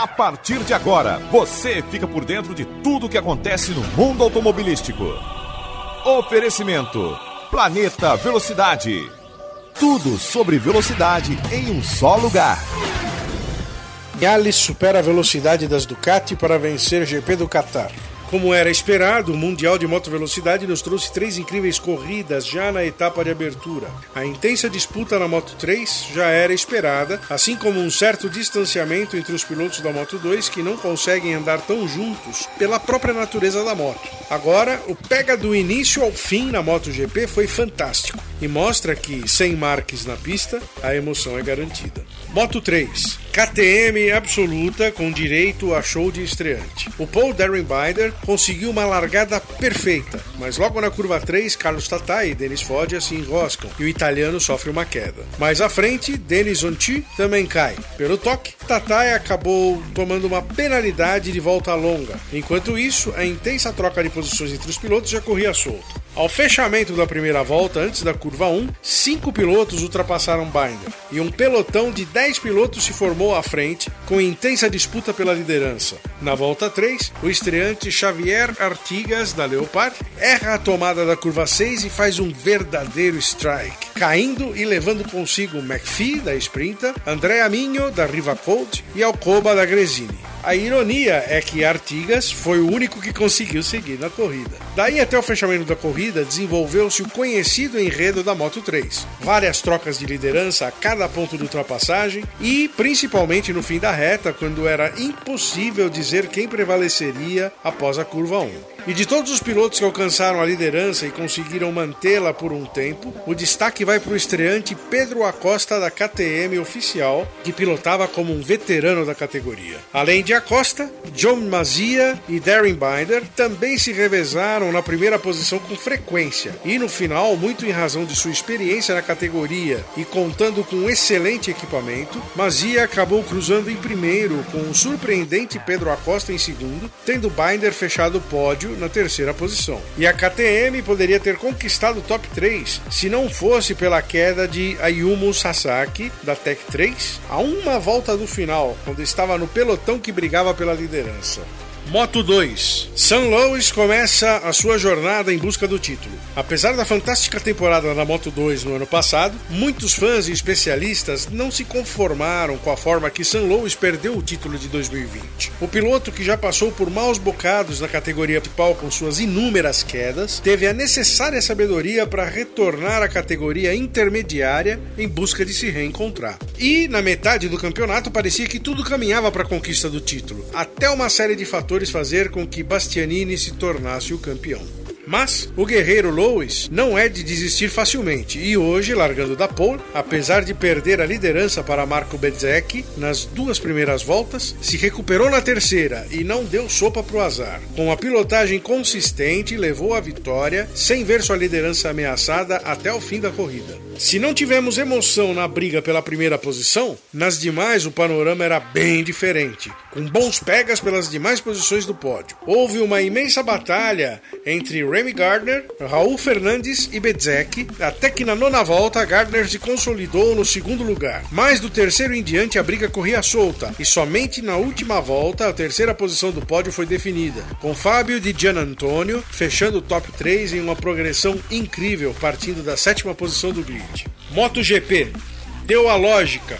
A partir de agora, você fica por dentro de tudo o que acontece no mundo automobilístico. Oferecimento: Planeta Velocidade. Tudo sobre velocidade em um só lugar. Vinales supera a velocidade das Ducati para vencer GP do Qatar. Como era esperado, o Mundial de Moto Velocidade nos trouxe três incríveis corridas já na etapa de abertura. A intensa disputa na Moto 3 já era esperada, assim como um certo distanciamento entre os pilotos da Moto 2 que não conseguem andar tão juntos pela própria natureza da moto. Agora, o pega do início ao fim na MotoGP foi fantástico e mostra que, sem Marques na pista, a emoção é garantida. Moto 3. KTM absoluta com direito a show de estreante. O Paul Binder conseguiu uma largada perfeita, mas logo na curva 3, Carlos Tatai e Denis Foggia se enroscam e o italiano sofre uma queda. Mais à frente, Denis Onti também cai. Pelo toque, Tatai acabou tomando uma penalidade de volta longa. Enquanto isso, a intensa troca de posições entre os pilotos já corria solto. Ao fechamento da primeira volta, antes da curva 1, cinco pilotos ultrapassaram Binder e um pelotão de 10 pilotos se formou à frente, com intensa disputa pela liderança. Na volta 3, o estreante Xavier Artigas, da Leopard, erra a tomada da curva 6 e faz um verdadeiro strike, caindo e levando consigo McPhee, da Sprinta, André Aminho, da Riva Colt e Alcoba, da Gresini. A ironia é que Artigas foi o único que conseguiu seguir na corrida. Daí até o fechamento da corrida, desenvolveu-se o conhecido enredo da Moto 3. Várias trocas de liderança a cada ponto de ultrapassagem e, principalmente no fim da reta, quando era impossível dizer quem prevaleceria após a curva 1. E de todos os pilotos que alcançaram a liderança e conseguiram mantê-la por um tempo, o destaque vai para o estreante Pedro Acosta da KTM oficial, que pilotava como um veterano da categoria. Além de Acosta, John Mazia e Darren Binder também se revezaram na primeira posição com frequência, e no final, muito em razão de sua experiência na categoria e contando com um excelente equipamento, Mazia acabou cruzando em primeiro com o surpreendente Pedro Acosta em segundo, tendo Binder fechado o pódio na terceira posição. E a KTM poderia ter conquistado o top 3 se não fosse pela queda de Ayumu Sasaki da Tech 3 a uma volta do final, quando estava no pelotão que brigava pela liderança. Moto 2. San Luis começa a sua jornada em busca do título. Apesar da fantástica temporada da Moto 2 no ano passado, muitos fãs e especialistas não se conformaram com a forma que San Luis perdeu o título de 2020. O piloto que já passou por maus bocados na categoria principal com suas inúmeras quedas, teve a necessária sabedoria para retornar à categoria intermediária em busca de se reencontrar. E na metade do campeonato parecia que tudo caminhava para a conquista do título, até uma série de fatores fazer com que Bastianini se tornasse o campeão. Mas o guerreiro Lois não é de desistir facilmente e hoje, largando da pole, apesar de perder a liderança para Marco Bezzecchi nas duas primeiras voltas, se recuperou na terceira e não deu sopa para o azar. Com a pilotagem consistente, levou a vitória sem ver sua liderança ameaçada até o fim da corrida. Se não tivemos emoção na briga pela primeira posição, nas demais o panorama era bem diferente, com bons pegas pelas demais posições do pódio. Houve uma imensa batalha entre Remy Gardner, Raul Fernandes e Bezzecchi, até que na nona volta Gardner se consolidou no segundo lugar. Mas do terceiro em diante a briga corria solta e somente na última volta a terceira posição do pódio foi definida, com Fábio de Gian Antonio fechando o top 3 em uma progressão incrível, partindo da sétima posição do grid. MotoGP deu a lógica,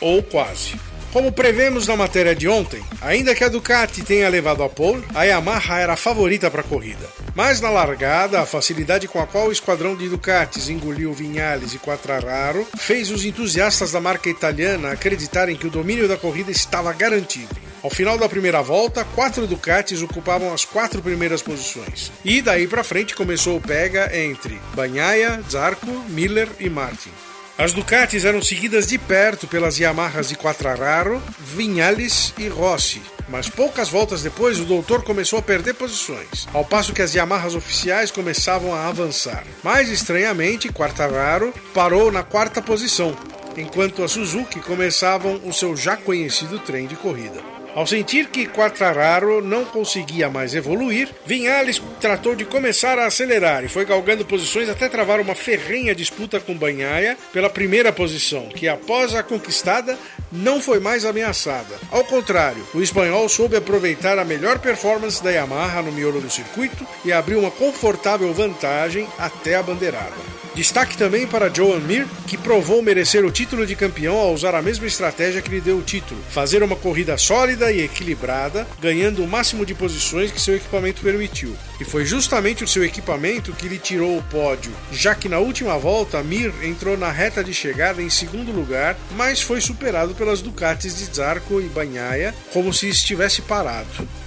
ou quase. Como prevemos na matéria de ontem, ainda que a Ducati tenha levado a pole, a Yamaha era a favorita para a corrida. Mas na largada, a facilidade com a qual o esquadrão de Ducatis engoliu Vinhales e Quattraro fez os entusiastas da marca italiana acreditarem que o domínio da corrida estava garantido. Ao final da primeira volta, quatro Ducatis ocupavam as quatro primeiras posições. E daí para frente começou o pega entre Banhaia, Zarco, Miller e Martin. As Ducatis eram seguidas de perto pelas Yamahas de Quattraro, Vinhales e Rossi, mas poucas voltas depois o doutor começou a perder posições, ao passo que as Yamahas oficiais começavam a avançar. Mais estranhamente, Quartararo parou na quarta posição, enquanto as Suzuki começavam o seu já conhecido trem de corrida. Ao sentir que Quartararo não conseguia mais evoluir, Vinhales tratou de começar a acelerar e foi galgando posições até travar uma ferrenha disputa com Banhaia pela primeira posição, que após a conquistada não foi mais ameaçada. Ao contrário, o espanhol soube aproveitar a melhor performance da Yamaha no miolo do circuito e abriu uma confortável vantagem até a bandeirada. Destaque também para Joan Mir, que provou merecer o título de campeão ao usar a mesma estratégia que lhe deu o título: fazer uma corrida sólida e equilibrada, ganhando o máximo de posições que seu equipamento permitiu. E foi justamente o seu equipamento que lhe tirou o pódio, já que na última volta Mir entrou na reta de chegada em segundo lugar, mas foi superado pelas Ducatis de Zarco e Banhaia como se estivesse parado.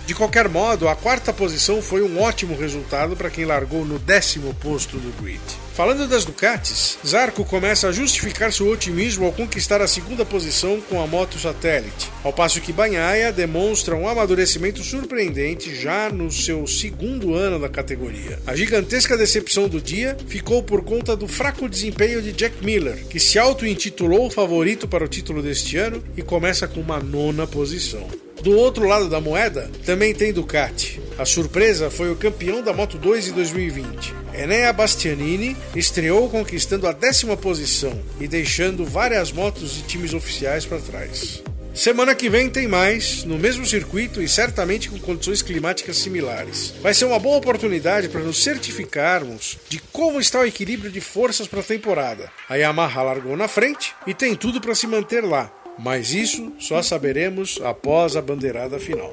De qualquer modo, a quarta posição foi um ótimo resultado para quem largou no décimo posto do grid. Falando das Ducatis, Zarco começa a justificar seu otimismo ao conquistar a segunda posição com a moto satélite, ao passo que Banhaia demonstra um amadurecimento surpreendente já no seu segundo ano da categoria. A gigantesca decepção do dia ficou por conta do fraco desempenho de Jack Miller, que se auto-intitulou favorito para o título deste ano e começa com uma nona posição. Do outro lado da moeda, também tem Ducati. A surpresa foi o campeão da Moto 2 em 2020. Enea Bastianini estreou conquistando a décima posição e deixando várias motos de times oficiais para trás. Semana que vem tem mais, no mesmo circuito e certamente com condições climáticas similares. Vai ser uma boa oportunidade para nos certificarmos de como está o equilíbrio de forças para a temporada. A Yamaha largou na frente e tem tudo para se manter lá, mas isso só saberemos após a bandeirada final.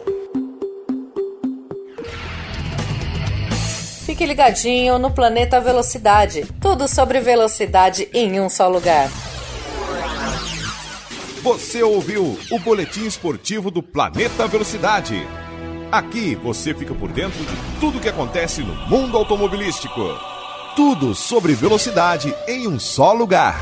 Fique ligadinho no Planeta Velocidade. Tudo sobre velocidade em um só lugar. Você ouviu o boletim esportivo do Planeta Velocidade. Aqui você fica por dentro de tudo que acontece no mundo automobilístico. Tudo sobre velocidade em um só lugar.